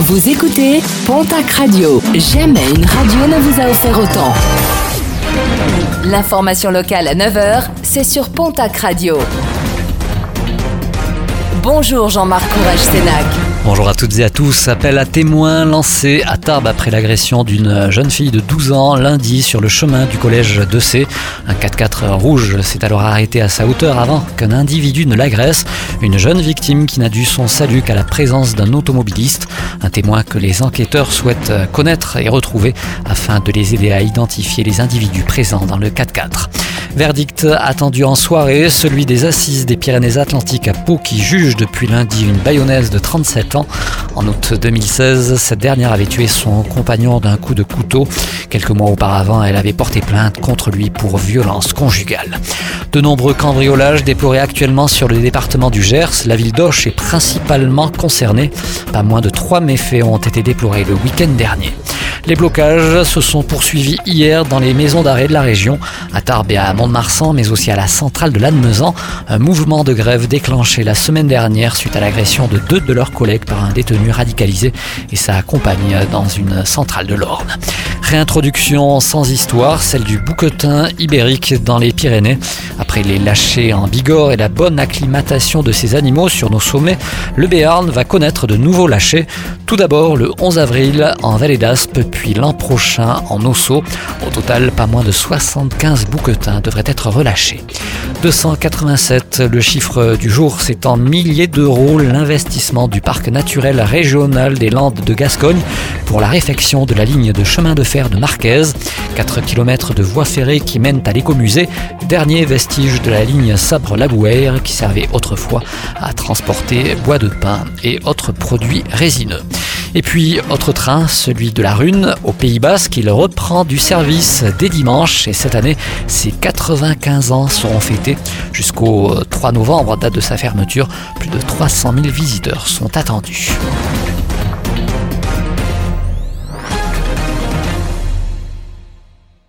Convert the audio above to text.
Vous écoutez Pontac Radio. Jamais une radio ne vous a offert autant. L'information locale à 9h, c'est sur Pontac Radio. Bonjour Jean-Marc Courage Sénac. Bonjour à toutes et à tous. Appel à témoins lancé à Tarbes après l'agression d'une jeune fille de 12 ans lundi sur le chemin du collège de C. Un 4x4 rouge s'est alors arrêté à sa hauteur avant qu'un individu ne l'agresse. Une jeune victime qui n'a dû son salut qu'à la présence d'un automobiliste. Un témoin que les enquêteurs souhaitent connaître et retrouver afin de les aider à identifier les individus présents dans le 4x4. Verdict attendu en soirée, celui des assises des Pyrénées-Atlantiques à Pau qui juge depuis lundi une bayonnaise de 37 ans. En août 2016, cette dernière avait tué son compagnon d'un coup de couteau. Quelques mois auparavant, elle avait porté plainte contre lui pour violence conjugale. De nombreux cambriolages déplorés actuellement sur le département du Gers. La ville d'Auch est principalement concernée. Pas moins de trois méfaits ont été déplorés le week-end dernier. Les blocages se sont poursuivis hier dans les maisons d'arrêt de la région, à Tarbes et à Mont-de-Marsan, mais aussi à la centrale de Lannemezan. Un mouvement de grève déclenché la semaine dernière suite à l'agression de deux de leurs collègues par un détenu radicalisé et sa compagne dans une centrale de l'Orne. Réintroduction sans histoire, celle du bouquetin ibérique dans les Pyrénées. Après les lâchers en Bigorre et la bonne acclimatation de ces animaux sur nos sommets, le Béarn va connaître de nouveaux lâchers. Tout d'abord le 11 avril en Vallée d'Aspe, puis l'an prochain en Osso. Au total, pas moins de 75 bouquetins devraient être relâchés. 287, le chiffre du jour, c'est en milliers d'euros l'investissement du parc naturel régional des Landes de Gascogne pour la réfection de la ligne de chemin de fer de Marquez. 4 km de voies ferrées qui mènent à l'écomusée, dernier vestige de la ligne Sabre-Labouère qui servait autrefois à transporter bois de pin et autres produits résineux. Et puis, autre train, celui de la Rune, au Pays Basque, il reprend du service dès dimanche. Et cette année, ses 95 ans seront fêtés jusqu'au 3 novembre, date de sa fermeture. Plus de 300 000 visiteurs sont attendus.